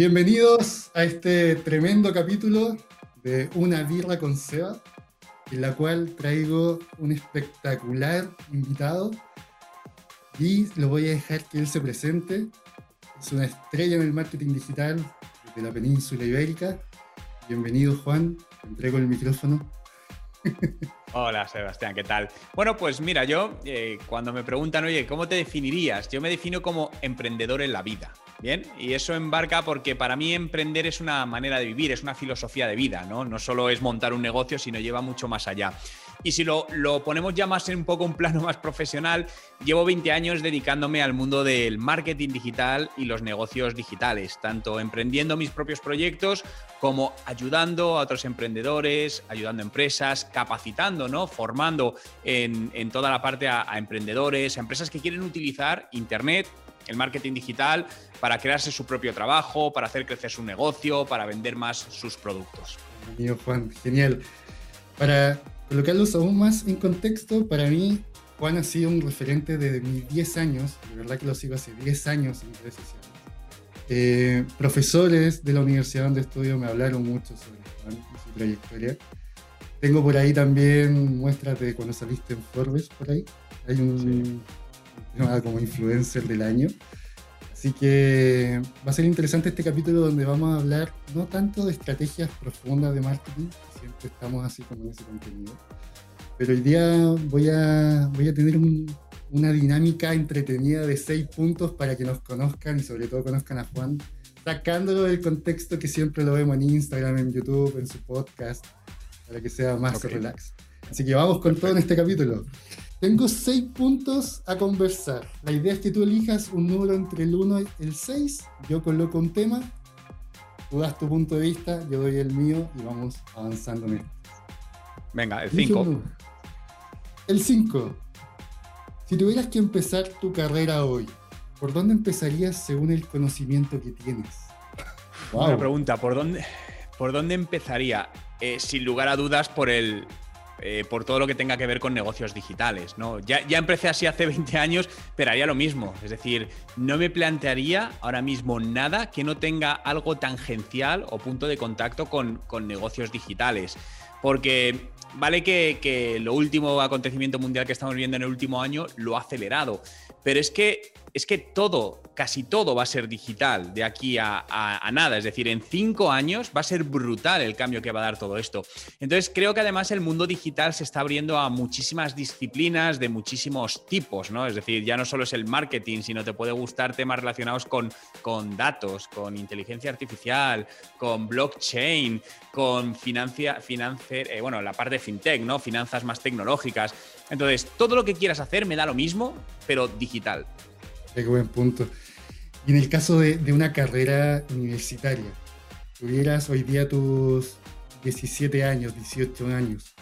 Bienvenidos a este tremendo capítulo de Una birra con Seba, en la cual traigo un espectacular invitado y lo voy a dejar que él se presente. Es una estrella en el marketing digital de la península ibérica. Bienvenido Juan, te entrego el micrófono. Hola Sebastián, ¿qué tal? Bueno, pues mira, yo eh, cuando me preguntan, oye, ¿cómo te definirías? Yo me defino como emprendedor en la vida. Bien, y eso embarca porque para mí emprender es una manera de vivir, es una filosofía de vida, ¿no? No solo es montar un negocio, sino lleva mucho más allá. Y si lo, lo, ponemos ya más en un poco un plano más profesional, llevo 20 años dedicándome al mundo del marketing digital y los negocios digitales, tanto emprendiendo mis propios proyectos como ayudando a otros emprendedores, ayudando a empresas, capacitando, ¿no? Formando en, en toda la parte a, a emprendedores, a empresas que quieren utilizar Internet el marketing digital para crearse su propio trabajo, para hacer crecer su negocio, para vender más sus productos. Amigo Juan, genial. Para colocarlos aún más en contexto, para mí Juan ha sido un referente desde mis 10 años, de verdad que lo sigo hace 10 años en redes sociales. Eh, profesores de la universidad donde estudio me hablaron mucho sobre Juan y su trayectoria. Tengo por ahí también muestras de cuando saliste en Forbes, por ahí. Hay un, sí. Como influencer del año. Así que va a ser interesante este capítulo donde vamos a hablar no tanto de estrategias profundas de marketing, siempre estamos así como en ese contenido, pero hoy día voy a, voy a tener un, una dinámica entretenida de seis puntos para que nos conozcan y sobre todo conozcan a Juan, sacándolo del contexto que siempre lo vemos en Instagram, en YouTube, en su podcast, para que sea más okay. relax. Así que vamos con todo en este capítulo. Tengo seis puntos a conversar. La idea es que tú elijas un número entre el 1 y el 6. Yo coloco un tema. Tú das tu punto de vista, yo doy el mío y vamos avanzando en esto. Venga, el 5. El 5. Si tuvieras que empezar tu carrera hoy, ¿por dónde empezarías según el conocimiento que tienes? Wow. Buena pregunta. ¿Por dónde, por dónde empezaría? Eh, sin lugar a dudas, por el, eh, por todo lo que tenga que ver con negocios digitales. ¿no? Ya, empecé así hace 20 años, pero haría lo mismo. Es decir, no me plantearía ahora mismo nada que no tenga algo tangencial o punto de contacto con, con negocios digitales. Porque vale que, que, lo último acontecimiento mundial que estamos viendo en el último año lo ha acelerado, pero es que, es que todo, casi todo va a ser digital de aquí a, nada. Es decir, en cinco años va a ser brutal el cambio que va a dar todo esto. Entonces, creo que además el mundo digital se está abriendo a muchísimas disciplinas de muchísimos tipos, ¿no? Es decir, ya no solo es el marketing, sino te puede gustar temas relacionados con, datos, con inteligencia artificial, con blockchain, con financia, eh, bueno, la parte de fintech, ¿no? Finanzas más tecnológicas. Entonces, todo lo que quieras hacer me da lo mismo, pero digital. Qué buen punto. Y en el caso de, una carrera universitaria, tuvieras hoy día tus 17 años, 18 años,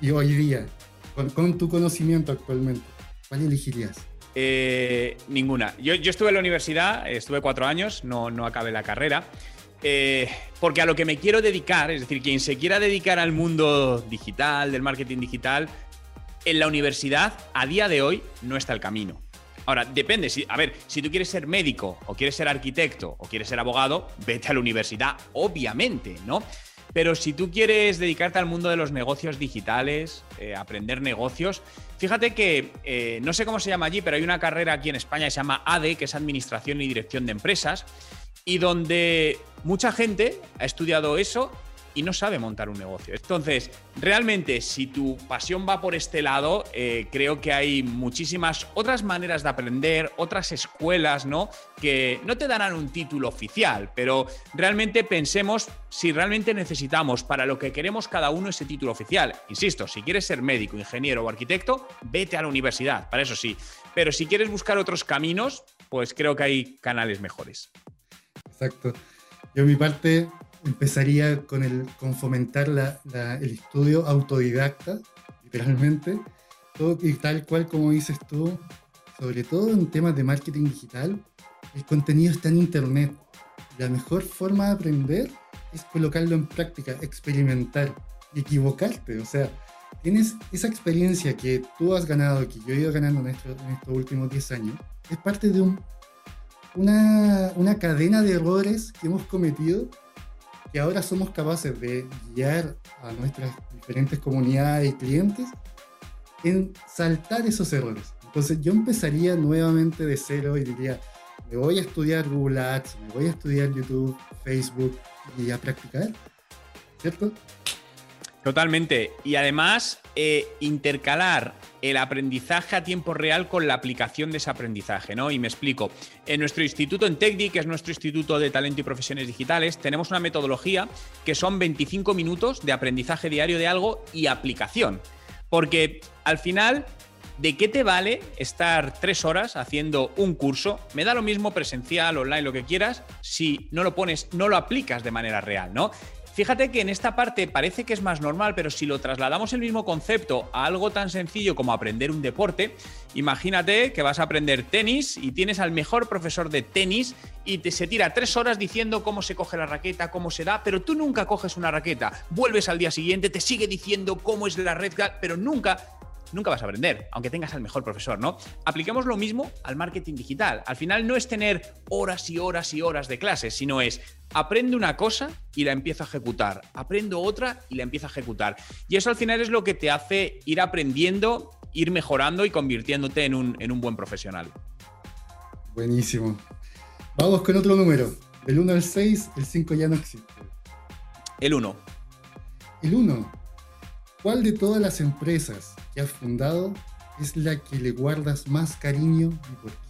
y hoy día, con, con tu conocimiento actualmente, ¿cuál elegirías? Eh, ninguna. Yo, yo, estuve en la universidad, estuve cuatro años, no, no acabé la carrera. Eh, porque a lo que me quiero dedicar, es decir, quien se quiera dedicar al mundo digital, del marketing digital, en la universidad a día de hoy no está el camino. Ahora, depende, si, a ver, si tú quieres ser médico o quieres ser arquitecto o quieres ser abogado, vete a la universidad, obviamente, ¿no? Pero si tú quieres dedicarte al mundo de los negocios digitales, eh, aprender negocios, fíjate que eh, no sé cómo se llama allí, pero hay una carrera aquí en España que se llama ADE, que es Administración y Dirección de Empresas, y donde mucha gente ha estudiado eso y no sabe montar un negocio. Entonces, realmente, si tu pasión va por este lado, eh, creo que hay muchísimas otras maneras de aprender, otras escuelas, ¿no? Que no te darán un título oficial, pero realmente pensemos si realmente necesitamos para lo que queremos cada uno ese título oficial. Insisto, si quieres ser médico, ingeniero o arquitecto, vete a la universidad, para eso sí. Pero si quieres buscar otros caminos, pues creo que hay canales mejores. Exacto. Yo, mi parte, empezaría con, el, con fomentar el estudio autodidacta, literalmente, todo, y tal cual como dices tú, sobre todo en temas de marketing digital, el contenido está en Internet. La mejor forma de aprender es colocarlo en práctica, experimentar y equivocarte. O sea, tienes esa experiencia que tú has ganado, que yo he ido ganando en, estos últimos 10 años, es parte de un, una, una cadena de errores que hemos cometido que ahora somos capaces de guiar a nuestras diferentes comunidades y clientes en saltar esos errores. Entonces yo empezaría nuevamente de cero y diría, me voy a estudiar Google Ads, me voy a estudiar YouTube, Facebook y a practicar, ¿cierto? Totalmente. Y además, eh, intercalar el aprendizaje a tiempo real con la aplicación de ese aprendizaje, ¿no? Y me explico. En nuestro instituto, en TechDi, que es nuestro instituto de talento y profesiones digitales, tenemos una metodología que son 25 minutos de aprendizaje diario de algo y aplicación. Porque al final, ¿de qué te vale estar tres horas haciendo un curso? Me da lo mismo presencial, online, lo que quieras, si no lo pones, no lo aplicas de manera real, ¿no? Fíjate que en esta parte parece que es más normal, pero si lo trasladamos el mismo concepto a algo tan sencillo como aprender un deporte, imagínate que vas a aprender tenis y tienes al mejor profesor de tenis y te se tira tres horas diciendo cómo se coge la raqueta, cómo se da, pero tú nunca coges una raqueta. Vuelves al día siguiente, te sigue diciendo cómo es la red, pero nunca nunca vas a aprender, aunque tengas al mejor profesor, ¿no? Apliquemos lo mismo al marketing digital. Al final no es tener horas y horas y horas de clases, sino es aprende una cosa y la empiezo a ejecutar, aprendo otra y la empiezo a ejecutar. Y eso al final es lo que te hace ir aprendiendo, ir mejorando y convirtiéndote en un, en un buen profesional. Buenísimo. Vamos con otro número. Del 1 al 6, el 5 ya no existe. El 1. El 1. ¿Cuál de todas las empresas que has fundado es la que le guardas más cariño y por qué?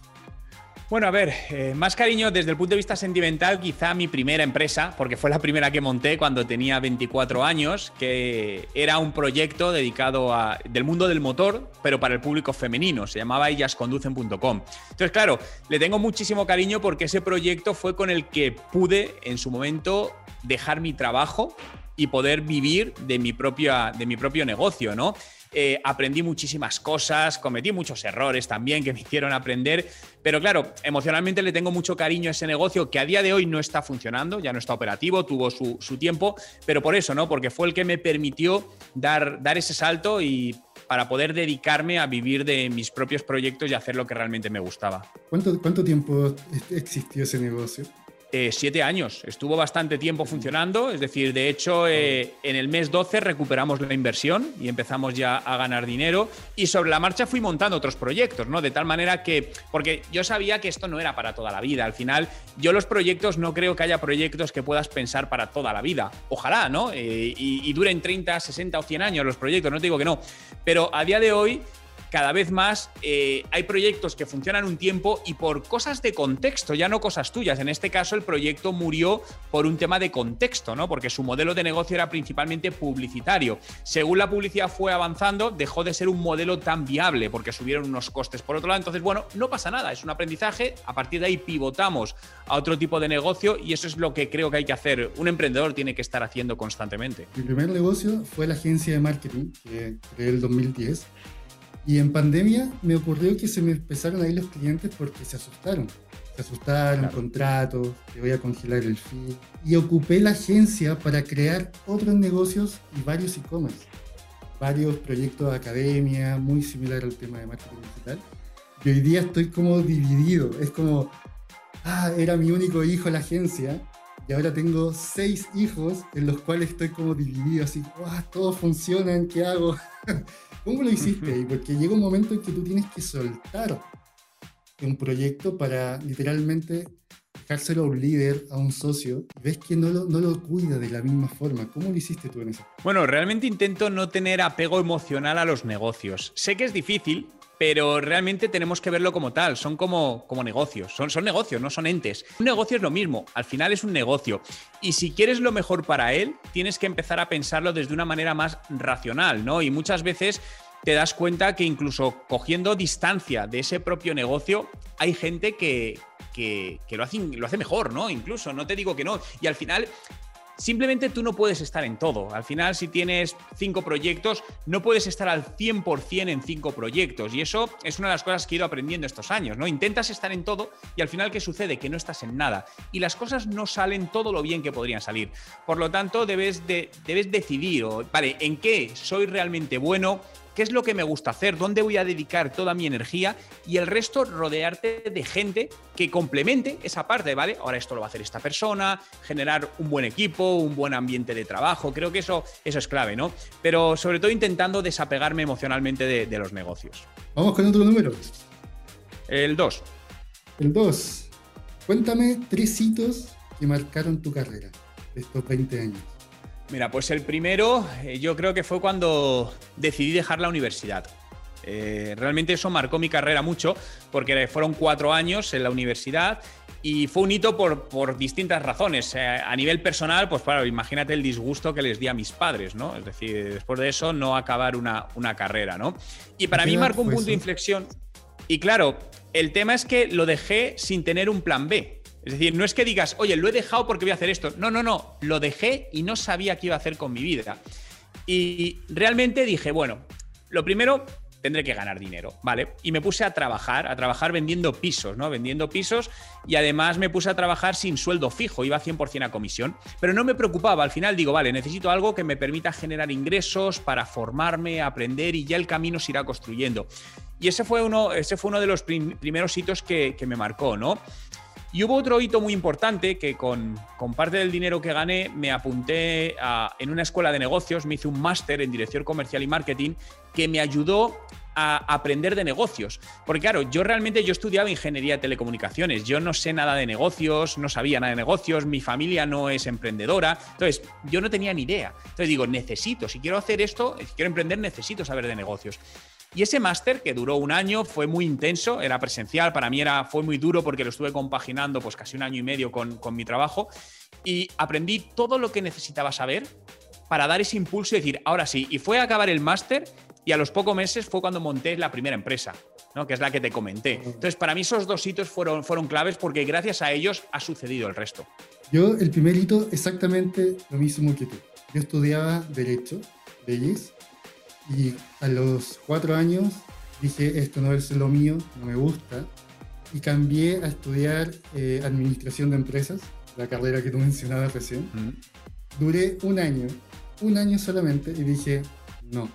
Bueno, a ver, eh, más cariño desde el punto de vista sentimental, quizá mi primera empresa, porque fue la primera que monté cuando tenía 24 años, que era un proyecto dedicado del mundo del motor, pero para el público femenino, se llamaba ellasconducen.com. Entonces, claro, le tengo muchísimo cariño porque ese proyecto fue con el que pude en su momento dejar mi trabajo y poder vivir de mi, propia, de mi propio negocio, ¿no? Eh, aprendí muchísimas cosas, cometí muchos errores también que me hicieron aprender, pero claro, emocionalmente le tengo mucho cariño a ese negocio que a día de hoy no está funcionando, ya no está operativo, tuvo su, tiempo, pero por eso, ¿no? Porque fue el que me permitió dar, dar ese salto y para poder dedicarme a vivir de mis propios proyectos y hacer lo que realmente me gustaba. ¿Cuánto, cuánto tiempo existió ese negocio? Eh, siete años. Estuvo bastante tiempo funcionando, es decir, de hecho, eh, en el mes 12 recuperamos la inversión y empezamos ya a ganar dinero. Y sobre la marcha fui montando otros proyectos, ¿no? De tal manera que, porque yo sabía que esto no era para toda la vida. Al final, yo los proyectos no creo que haya proyectos que puedas pensar para toda la vida. Ojalá, ¿no? Eh, y, y duren 30, 60 o 100 años los proyectos, no te digo que no. Pero a día de hoy cada vez más eh, hay proyectos que funcionan un tiempo y por cosas de contexto, ya no cosas tuyas. En este caso, el proyecto murió por un tema de contexto, ¿no? Porque su modelo de negocio era principalmente publicitario. Según la publicidad fue avanzando, dejó de ser un modelo tan viable porque subieron unos costes por otro lado. Entonces, bueno, no pasa nada, es un aprendizaje. A partir de ahí pivotamos a otro tipo de negocio y eso es lo que creo que hay que hacer. Un emprendedor tiene que estar haciendo constantemente. Mi primer negocio fue la agencia de marketing que creé el 2010 y en pandemia me ocurrió que se me empezaron a ir los clientes porque se asustaron. Se asustaron, contratos, te voy a congelar el fee. Y ocupé la agencia para crear otros negocios y varios e-commerce. Varios proyectos de academia, muy similar al tema de marketing digital. Y hoy día estoy como dividido. Es como, ah, era mi único hijo la agencia. Y ahora tengo seis hijos en los cuales estoy como dividido, así, ah, todos funcionan, ¿qué hago? ¿Cómo lo hiciste? Porque llega un momento en que tú tienes que soltar un proyecto para literalmente dejárselo a un líder, a un socio, ves que no lo, no lo cuida de la misma forma. ¿Cómo lo hiciste tú en eso? Bueno, realmente intento no tener apego emocional a los negocios. Sé que es difícil, pero realmente tenemos que verlo como tal, son como, como negocios, son, son negocios, no son entes. Un negocio es lo mismo, al final es un negocio. Y si quieres lo mejor para él, tienes que empezar a pensarlo desde una manera más racional, ¿no? Y muchas veces te das cuenta que incluso cogiendo distancia de ese propio negocio, hay gente que, que, lo, hace, lo hace mejor, ¿no? Incluso, no te digo que no. Y al final Simplemente tú no puedes estar en todo. Al final, si tienes cinco proyectos, no puedes estar al 100% en cinco proyectos. Y eso es una de las cosas que he ido aprendiendo estos años, ¿no? Intentas estar en todo y al final, ¿qué sucede? Que no estás en nada. Y las cosas no salen todo lo bien que podrían salir. Por lo tanto, debes, de, debes decidir, vale, ¿en qué soy realmente bueno? Qué es lo que me gusta hacer, dónde voy a dedicar toda mi energía y el resto rodearte de gente que complemente esa parte, ¿vale? Ahora esto lo va a hacer esta persona, generar un buen equipo, un buen ambiente de trabajo, creo que eso, eso es clave, ¿no? Pero sobre todo intentando desapegarme emocionalmente de, los negocios. Vamos con otro número. El 2. El 2. Cuéntame tres hitos que marcaron tu carrera de estos 20 años. Mira, pues el primero eh, yo creo que fue cuando decidí dejar la universidad. Eh, realmente eso marcó mi carrera mucho porque fueron cuatro años en la universidad y fue un hito por, distintas razones. Eh, a nivel personal, pues claro, imagínate el disgusto que les di a mis padres, ¿no? Es decir, después de eso no acabar una, una carrera, ¿no? Y para mí marcó un punto de inflexión. Y claro, el tema es que lo dejé sin tener un plan B. Es decir, no es que digas, oye, lo he dejado porque voy a hacer esto. No, no, no, lo dejé y no sabía qué iba a hacer con mi vida. Y realmente dije, bueno, lo primero, tendré que ganar dinero, ¿vale? Y me puse a trabajar, a trabajar vendiendo pisos, ¿no? Vendiendo pisos y además me puse a trabajar sin sueldo fijo, iba 100% a comisión, pero no me preocupaba, al final digo, vale, necesito algo que me permita generar ingresos para formarme, aprender y ya el camino se irá construyendo. Y ese fue uno, ese fue uno de los primeros hitos que, que me marcó, ¿no? Y hubo otro hito muy importante que con, parte del dinero que gané me apunté en una escuela de negocios, me hice un máster en dirección comercial y marketing que me ayudó a aprender de negocios. Porque claro, yo realmente yo estudiaba ingeniería de telecomunicaciones, yo no sé nada de negocios, no sabía nada de negocios, mi familia no es emprendedora, entonces yo no tenía ni idea. Entonces digo, necesito, si quiero hacer esto, quiero emprender, necesito saber de negocios. Y ese máster, que duró un año, fue muy intenso, era presencial, para mí era, fue muy duro porque lo estuve compaginando pues casi un año y medio con, con mi trabajo y aprendí todo lo que necesitaba saber para dar ese impulso y decir, ahora sí, y fue a acabar el máster y a los pocos meses fue cuando monté la primera empresa, ¿no? que es la que te comenté. Entonces, para mí esos dos hitos fueron, fueron claves porque gracias a ellos ha sucedido el resto. Yo, el primer hito, exactamente lo mismo que tú. Yo estudiaba Derecho, leyes, y a los cuatro años dije, esto no es lo mío, no me gusta. Y cambié a estudiar eh, Administración de Empresas, la carrera que tú mencionabas recién. Duré un año, un año solamente, y dije, no,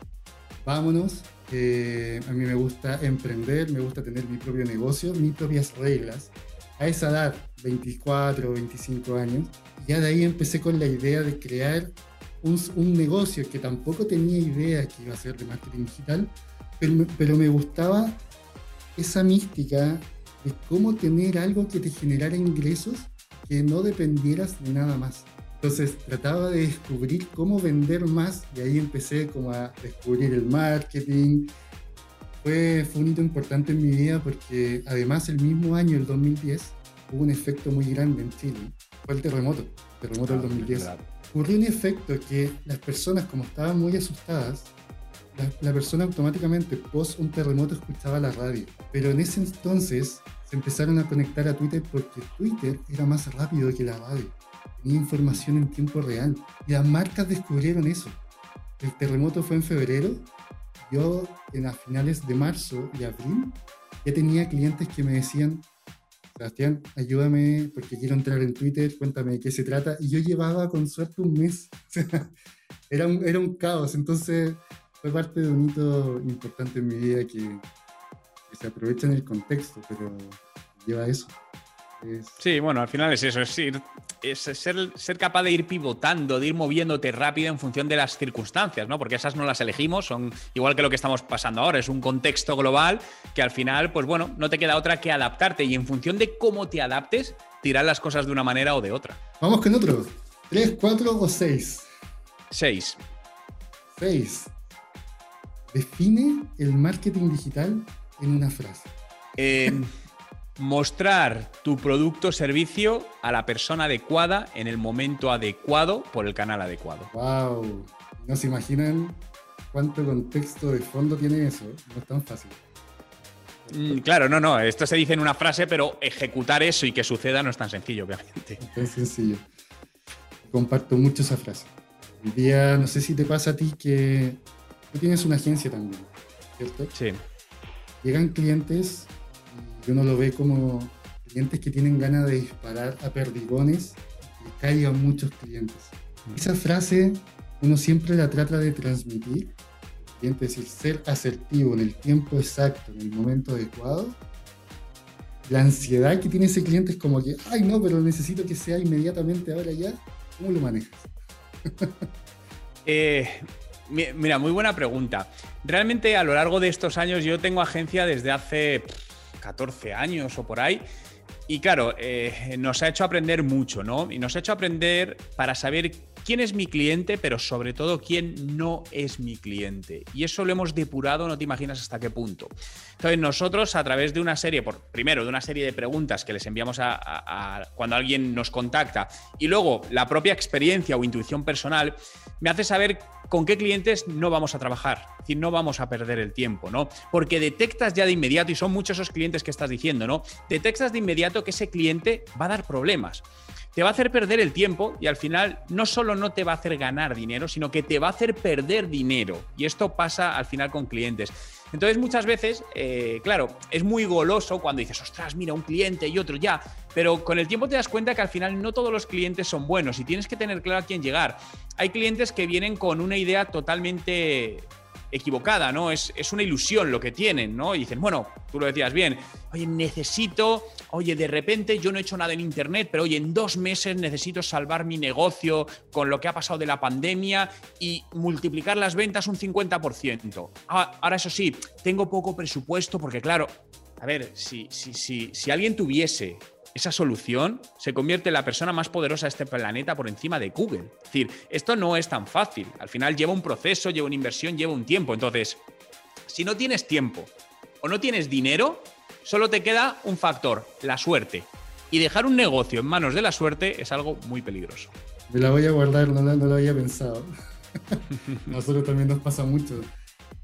vámonos. a mí me gusta emprender, me gusta tener mi propio negocio, mis propias reglas. A esa edad, 24 o 25 años, ya de ahí empecé con la idea de crear un, negocio que tampoco tenía idea que iba a ser de marketing digital, pero, pero me gustaba esa mística de cómo tener algo que te generara ingresos que no dependieras de nada más. Entonces trataba de descubrir cómo vender más y ahí empecé como a descubrir el marketing. Fue, fue un hito importante en mi vida porque además el mismo año, el 2010, hubo un efecto muy grande en Chile. Fue el terremoto, terremoto del 2010 ocurrió un efecto que las personas, como estaban muy asustadas, la, persona automáticamente, post un terremoto, escuchaba la radio. Pero en ese entonces se empezaron a conectar a Twitter porque Twitter era más rápido que la radio. Tenía información en tiempo real. Y las marcas descubrieron eso. El terremoto fue en febrero. Yo, en a finales de marzo y abril, ya tenía clientes que me decían, Sebastián, ayúdame porque quiero entrar en Twitter, cuéntame de qué se trata. Y yo llevaba con suerte un mes. era, un, era un caos. Entonces fue parte de un hito importante en mi vida que, que se aprovecha en el contexto, pero lleva eso. Sí, bueno, al final es eso, es, es ser, ser, capaz de ir pivotando, de ir moviéndote rápido en función de las circunstancias, ¿no? Porque esas no las elegimos, son igual que lo que estamos pasando ahora, es un contexto global que al final, pues bueno, no te queda otra que adaptarte y en función de cómo te adaptes, tirar las cosas de una manera o de otra. Vamos con otro. ¿Tres, cuatro o seis? Seis. Seis. Define el marketing digital en una frase. Mostrar tu producto o servicio a la persona adecuada en el momento adecuado por el canal adecuado. ¡Wow! No se imaginan cuánto contexto de fondo tiene eso. No es tan fácil. Mm, claro, no, no. Esto se dice en una frase, pero ejecutar eso y que suceda no es tan sencillo, obviamente. Es sencillo. Comparto mucho esa frase. El día, no sé si te pasa a ti que tú tienes una agencia también, ¿cierto? Sí. Llegan clientes y uno lo ve como clientes que tienen ganas de disparar a perdigones y caigan muchos clientes. Mm. Esa frase uno siempre la trata de transmitir es decir, ser asertivo en el tiempo exacto, en el momento adecuado, la ansiedad que tiene ese cliente es como que, ay no, pero necesito que sea inmediatamente ahora ya. ¿Cómo lo manejas? Eh, mira, muy buena pregunta. Realmente a lo largo de estos años yo tengo agencia desde hace 14 años o por ahí. Y claro, eh, nos ha hecho aprender mucho, ¿no? Y nos ha hecho aprender para saber quién es mi cliente, pero sobre todo quién no es mi cliente. Y eso lo hemos depurado, no te imaginas hasta qué punto. Entonces nosotros a través de una serie, por, primero de una serie de preguntas que les enviamos a, cuando alguien nos contacta y luego la propia experiencia o intuición personal, me hace saber con qué clientes no vamos a trabajar, es decir, no vamos a perder el tiempo, ¿no? Porque detectas ya de inmediato, y son muchos esos clientes que estás diciendo, ¿no? Detectas de inmediato que ese cliente va a dar problemas te va a hacer perder el tiempo y al final no solo no te va a hacer ganar dinero, sino que te va a hacer perder dinero. Y esto pasa al final con clientes. Entonces muchas veces, eh, claro, es muy goloso cuando dices, ostras, mira, un cliente y otro ya, pero con el tiempo te das cuenta que al final no todos los clientes son buenos y tienes que tener claro a quién llegar. Hay clientes que vienen con una idea totalmente equivocada, ¿no? Es, es, una ilusión lo que tienen, ¿no? Y dicen, bueno, tú lo decías bien, oye, necesito, oye, de repente yo no he hecho nada en Internet, pero oye, en dos meses necesito salvar mi negocio con lo que ha pasado de la pandemia y multiplicar las ventas un 50%. Ah, ahora, eso sí, tengo poco presupuesto porque, claro, a ver, si, si, si, si alguien tuviese esa solución se convierte en la persona más poderosa de este planeta por encima de Google. Es decir, esto no es tan fácil. Al final lleva un proceso, lleva una inversión, lleva un tiempo. Entonces, si no tienes tiempo o no tienes dinero, solo te queda un factor, la suerte. Y dejar un negocio en manos de la suerte es algo muy peligroso. Me la voy a guardar, no, lo había pensado. Nosotros también nos pasa mucho.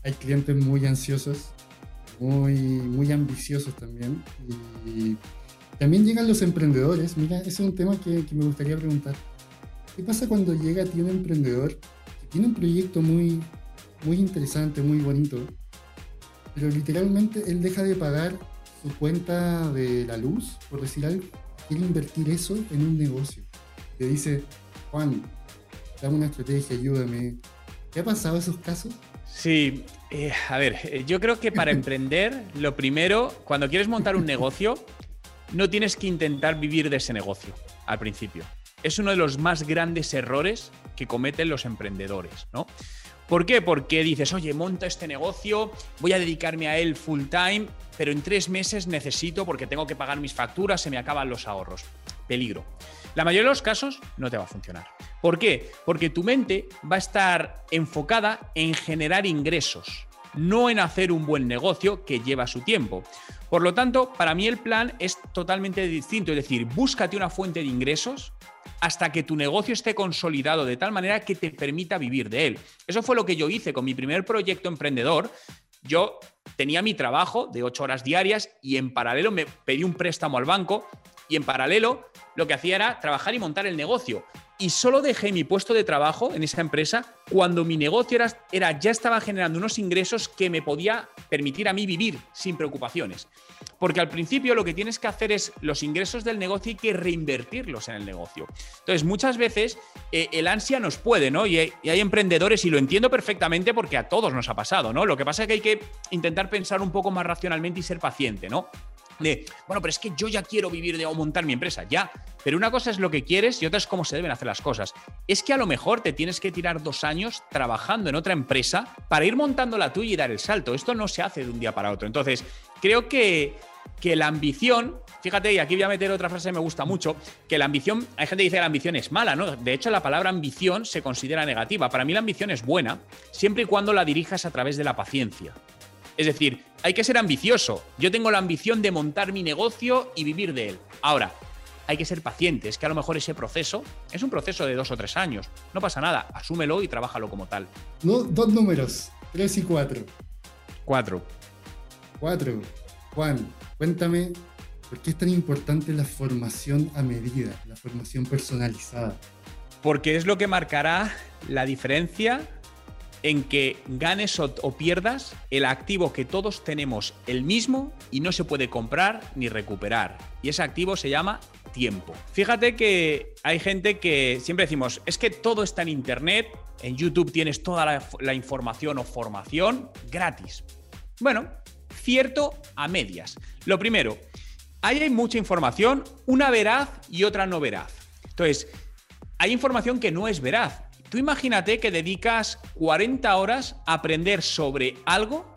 Hay clientes muy ansiosos, muy, muy ambiciosos también. Y también llegan los emprendedores. Mira, ese es un tema que, me gustaría preguntar. ¿Qué pasa cuando llega a ti un emprendedor que tiene un proyecto muy, muy interesante, muy bonito, pero literalmente él deja de pagar su cuenta de la luz, por decir algo, quiere invertir eso en un negocio. Te dice, Juan, dame una estrategia, ayúdame. ¿Qué ha pasado esos casos? Sí, eh, a ver, eh, yo creo que para emprender, lo primero, cuando quieres montar un negocio, no tienes que intentar vivir de ese negocio al principio. Es uno de los más grandes errores que cometen los emprendedores, ¿no? ¿Por qué? Porque dices, oye, monto este negocio, voy a dedicarme a él full time, pero en tres meses necesito porque tengo que pagar mis facturas, se me acaban los ahorros. Peligro. La mayoría de los casos no te va a funcionar. ¿Por qué? Porque tu mente va a estar enfocada en generar ingresos, no en hacer un buen negocio que lleva su tiempo. Por lo tanto, para mí el plan es totalmente distinto, es decir, búscate una fuente de ingresos hasta que tu negocio esté consolidado de tal manera que te permita vivir de él. Eso fue lo que yo hice con mi primer proyecto emprendedor. Yo tenía mi trabajo de ocho horas diarias y en paralelo me pedí un préstamo al banco y en paralelo lo que hacía era trabajar y montar el negocio y solo dejé mi puesto de trabajo en esa empresa cuando mi negocio era, era, ya estaba generando unos ingresos que me podía permitir a mí vivir sin preocupaciones. Porque al principio lo que tienes que hacer es los ingresos del negocio y que reinvertirlos en el negocio. Entonces, muchas veces eh, el ansia nos puede, ¿no? Y y hay, emprendedores, y lo entiendo perfectamente porque a todos nos ha pasado, ¿no? Lo que pasa es que hay que intentar pensar un poco más racionalmente y ser paciente, ¿no? De, bueno, pero es que yo ya quiero vivir de o montar mi empresa, ya. Pero una cosa es lo que quieres y otra es cómo se deben hacer las cosas. Es que a lo mejor te tienes que tirar dos años trabajando en otra empresa para ir montando la tuya y dar el salto. Esto no se hace de un día para otro. Entonces, creo que que la ambición, fíjate, y aquí voy a meter otra frase que me gusta mucho, que la ambición, hay gente que dice que la ambición es mala, ¿no? De hecho, la palabra ambición se considera negativa. Para mí la ambición es buena, siempre y cuando la dirijas a través de la paciencia. Es decir, hay que ser ambicioso. Yo tengo la ambición de montar mi negocio y vivir de él. Ahora, hay que ser paciente. Es que a lo mejor ese proceso es un proceso de dos o tres años. No pasa nada, asúmelo y trabájalo como tal. No, dos números, tres y cuatro. Cuatro. Cuatro. Juan, cuéntame por qué es tan importante la formación a medida, la formación personalizada. Porque es lo que marcará la diferencia en que ganes o, pierdas el activo que todos tenemos el mismo y no se puede comprar ni recuperar. Y ese activo se llama tiempo. Fíjate que hay gente que siempre decimos, es que todo está en Internet, en YouTube tienes toda la, la información o formación gratis. Bueno, cierto a medias. Lo primero, hay mucha información, una veraz y otra no veraz. Entonces, hay información que no es veraz. Tú imagínate que dedicas 40 horas a aprender sobre algo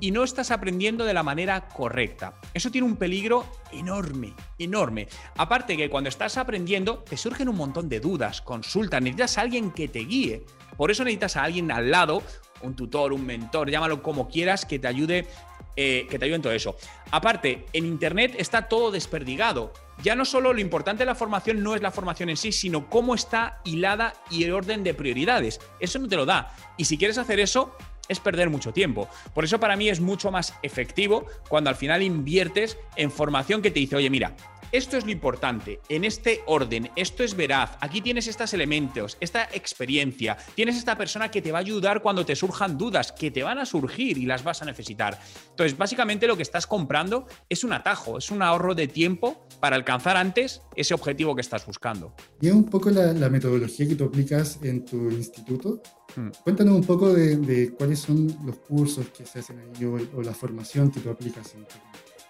y no estás aprendiendo de la manera correcta. Eso tiene un peligro enorme, enorme. Aparte que cuando estás aprendiendo te surgen un montón de dudas, consultas, necesitas a alguien que te guíe. Por eso necesitas a alguien al lado, un tutor, un mentor, llámalo como quieras, que te ayude eh, que te ayuden todo eso. Aparte, en Internet está todo desperdigado. Ya no solo lo importante de la formación no es la formación en sí, sino cómo está hilada y el orden de prioridades. Eso no te lo da. Y si quieres hacer eso, es perder mucho tiempo. Por eso para mí es mucho más efectivo cuando al final inviertes en formación que te dice, oye, mira, esto es lo importante, en este orden, esto es veraz, aquí tienes estos elementos, esta experiencia, tienes esta persona que te va a ayudar cuando te surjan dudas, que te van a surgir y las vas a necesitar. Entonces, básicamente lo que estás comprando es un atajo, es un ahorro de tiempo para alcanzar antes ese objetivo que estás buscando. Y un poco la, metodología que tú aplicas en tu instituto. Hmm. Cuéntanos un poco de, cuáles son los cursos que se hacen ahí o, o la formación que tú aplicas en tu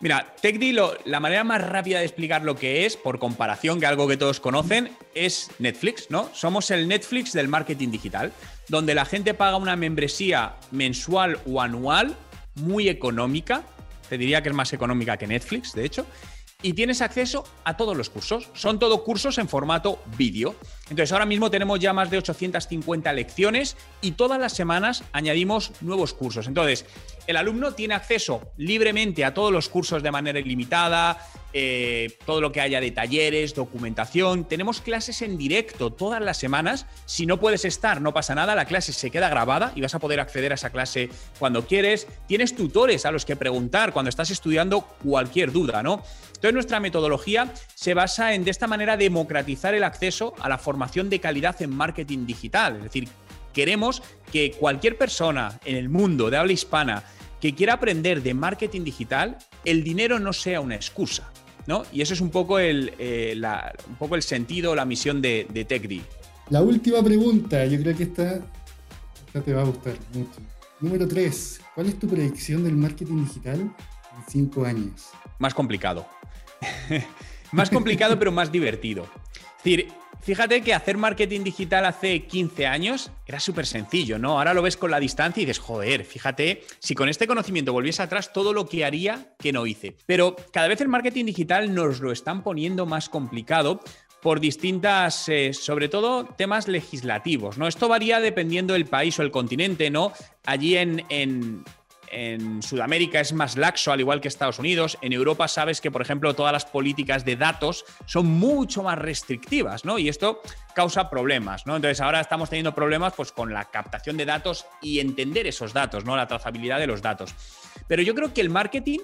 Mira, TechD, la manera más rápida de explicar lo que es, por comparación, que algo que todos conocen, es Netflix, ¿no? Somos el Netflix del marketing digital, donde la gente paga una membresía mensual o anual muy económica, te diría que es más económica que Netflix, de hecho, y tienes acceso a todos los cursos. Son todos cursos en formato vídeo. Entonces ahora mismo tenemos ya más de 850 lecciones y todas las semanas añadimos nuevos cursos. Entonces, el alumno tiene acceso libremente a todos los cursos de manera ilimitada, eh, todo lo que haya de talleres, documentación. Tenemos clases en directo todas las semanas. Si no puedes estar, no pasa nada, la clase se queda grabada y vas a poder acceder a esa clase cuando quieres. Tienes tutores a los que preguntar cuando estás estudiando cualquier duda, ¿no? Entonces nuestra metodología se basa en de esta manera democratizar el acceso a la formación de calidad en marketing digital. Es decir, queremos que cualquier persona en el mundo de habla hispana que quiera aprender de marketing digital, el dinero no sea una excusa. ¿no? Y eso es un poco el, eh, un poco el sentido, la misión de, de. La última pregunta, yo creo que esta, te va a gustar mucho. Número 3, ¿cuál es tu predicción del marketing digital en 5 años? Más complicado. más complicado, pero más divertido. Es decir, Fíjate que hacer marketing digital hace 15 años era súper sencillo, ¿no? Ahora lo ves con la distancia y dices, joder, fíjate, si con este conocimiento volviese atrás, todo lo que haría que no hice. Pero cada vez el marketing digital nos lo están poniendo más complicado por distintas, eh, sobre todo temas legislativos, ¿no? Esto varía dependiendo del país o el continente, ¿no? Allí en, en en Sudamérica es más laxo, al igual que Estados Unidos. En Europa sabes que, por ejemplo, todas las políticas de datos son mucho más restrictivas, ¿no? Y esto causa problemas, ¿no? Entonces ahora estamos teniendo problemas pues, con la captación de datos y entender esos datos, ¿no? La trazabilidad de los datos. Pero yo creo que el marketing,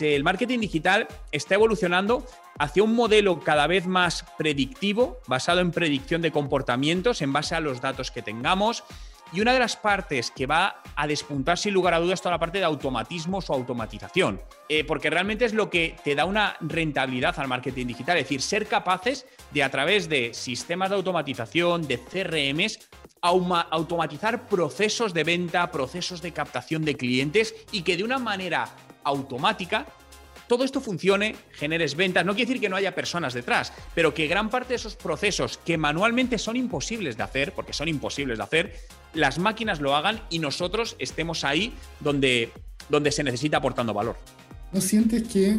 el marketing digital está evolucionando hacia un modelo cada vez más predictivo, basado en predicción de comportamientos en base a los datos que tengamos y una de las partes que va a despuntar sin lugar a dudas toda la parte de automatismos o automatización, eh, porque realmente es lo que te da una rentabilidad al marketing digital, es decir, ser capaces de a través de sistemas de automatización, de CRMs, automatizar procesos de venta, procesos de captación de clientes y que de una manera automática todo esto funcione, generes ventas. No quiere decir que no haya personas detrás, pero que gran parte de esos procesos que manualmente son imposibles de hacer, porque son imposibles de hacer, las máquinas lo hagan y nosotros estemos ahí donde, donde se necesita aportando valor. ¿No sientes que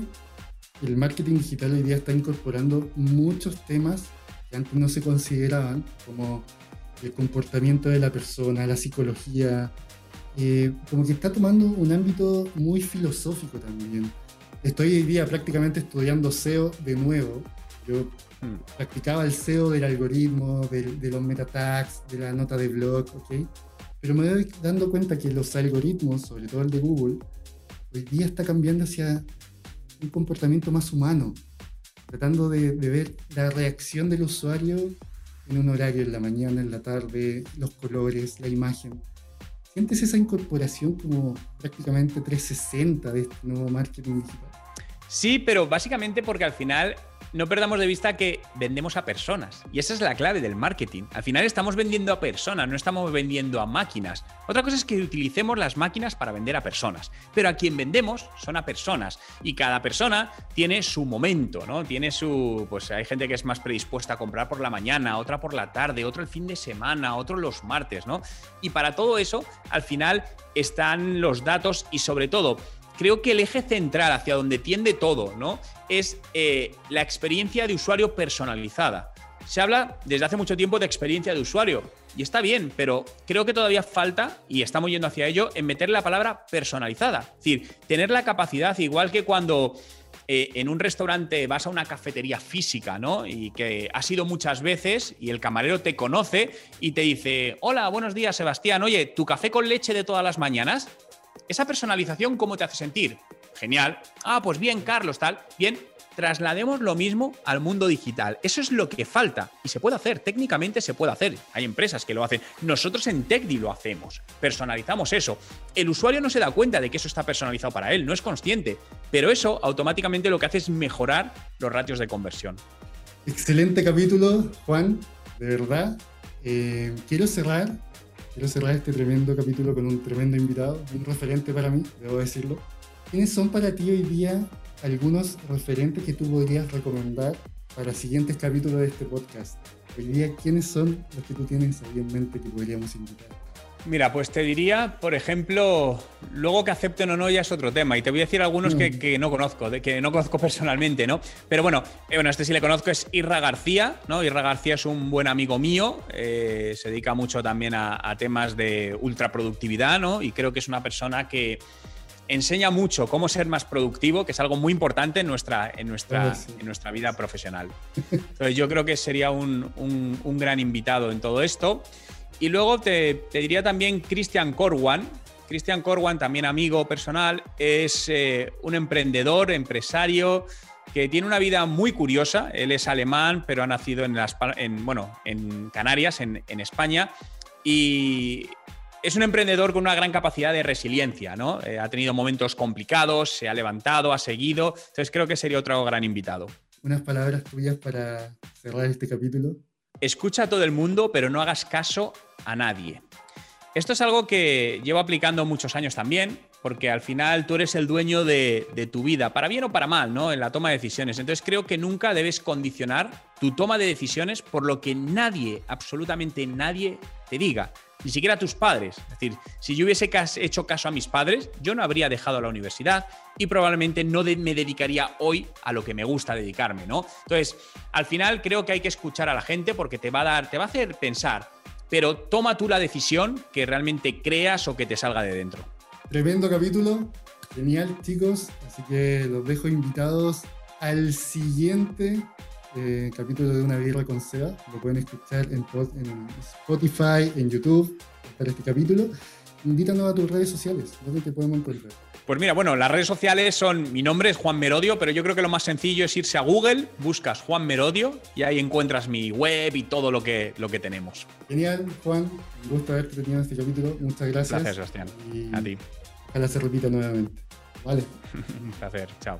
el marketing digital hoy día está incorporando muchos temas que antes no se consideraban, como el comportamiento de la persona, la psicología, eh, como que está tomando un ámbito muy filosófico también. Estoy hoy día prácticamente estudiando SEO de nuevo. Yo hmm. practicaba el SEO del algoritmo, de, los meta tags, de la nota de blog, ¿ok? Pero me doy dando cuenta que los algoritmos, sobre todo el de Google, hoy día está cambiando hacia un comportamiento más humano, tratando de, de ver la reacción del usuario en un horario, en la mañana, en la tarde, los colores, la imagen. ¿Sientes esa incorporación como prácticamente 360 de este nuevo marketing digital? Sí, pero básicamente porque al final no perdamos de vista que vendemos a personas. Y esa es la clave del marketing. Al final estamos vendiendo a personas, no estamos vendiendo a máquinas. Otra cosa es que utilicemos las máquinas para vender a personas. Pero a quien vendemos son a personas. Y cada persona tiene su momento, ¿no? Tiene su. Pues hay gente que es más predispuesta a comprar por la mañana, otra por la tarde, otro el fin de semana, otro los martes, ¿no? Y para todo eso, al final están los datos y sobre todo creo que el eje central hacia donde tiende todo, ¿no? Es eh, la experiencia de usuario personalizada. Se habla desde hace mucho tiempo de experiencia de usuario y está bien, pero creo que todavía falta, y estamos yendo hacia ello, en meter la palabra personalizada. Es decir, tener la capacidad, igual que cuando eh, en un restaurante vas a una cafetería física, ¿no? Y que has ido muchas veces y el camarero te conoce y te dice, hola, buenos días, Sebastián, oye, ¿tu café con leche de todas las mañanas? Esa personalización, ¿cómo te hace sentir? Genial. Ah, pues bien, Carlos, tal. Bien, traslademos lo mismo al mundo digital. Eso es lo que falta y se puede hacer, técnicamente se puede hacer. Hay empresas que lo hacen. Nosotros en TechDi lo hacemos, personalizamos eso. El usuario no se da cuenta de que eso está personalizado para él, no es consciente, pero eso automáticamente lo que hace es mejorar los ratios de conversión. Excelente capítulo, Juan, de verdad. Eh, quiero cerrar Quiero cerrar este tremendo capítulo con un tremendo invitado, un referente para mí, debo decirlo. ¿Quiénes son para ti hoy día algunos referentes que tú podrías recomendar para siguientes capítulos de este podcast? Hoy día, ¿quiénes son los que tú tienes ahí en mente que podríamos invitar? Mira, pues te diría, por ejemplo, luego que acepten o no ya es otro tema. Y te voy a decir algunos que, mm. no conozco, de, que no conozco personalmente, ¿no? Pero bueno, eh, bueno, este sí le conozco, es Irra García, ¿no? Irra García es un buen amigo mío, eh, se dedica mucho también a, temas de ultraproductividad, ¿no? Y creo que es una persona que enseña mucho cómo ser más productivo, que es algo muy importante en nuestra, en nuestra, en nuestra vida profesional. Entonces yo creo que sería un, un gran invitado en todo esto. Y luego te, diría también Christian Corwan. Christian Corwan, también amigo personal, es eh, un emprendedor, empresario, que tiene una vida muy curiosa. Él es alemán, pero ha nacido en, las, bueno, en Canarias, en, España. Y es un emprendedor con una gran capacidad de resiliencia, ¿no? Eh, ha tenido momentos complicados, se ha levantado, ha seguido. Entonces creo que sería otro gran invitado. Unas palabras tuyas para cerrar este capítulo. Escucha a todo el mundo, pero no hagas caso a nadie. Esto es algo que llevo aplicando muchos años también, porque al final tú eres el dueño de, tu vida, para bien o para mal, ¿no? En la toma de decisiones. Entonces creo que nunca debes condicionar tu toma de decisiones por lo que nadie, absolutamente nadie, te diga. Ni siquiera tus padres. Es decir, si yo hubiese hecho caso a mis padres, yo no habría dejado la universidad y probablemente no me dedicaría hoy a lo que me gusta dedicarme, ¿no? Entonces, al final creo que hay que escuchar a la gente porque te va a dar, te va a hacer pensar, pero toma tú la decisión que realmente creas o que te salga de dentro. Tremendo capítulo, genial chicos, así que los dejo invitados al siguiente eh, capítulo de Una Birra con Seba. Lo pueden escuchar en, Spotify, en YouTube, para este capítulo. Invítanos a tus redes sociales, ¿dónde te podemos encontrar? Pues mira, bueno, las redes sociales son, mi nombre es Juan Merodio, pero yo creo que lo más sencillo es irse a Google, buscas Juan Merodio y ahí encuentras mi web y todo lo que, lo que tenemos. Genial, Juan, un gusto haberte tenido en este capítulo, muchas gracias. Gracias, Sebastián. a ti. Ojalá se repita nuevamente. Vale. un placer, chao.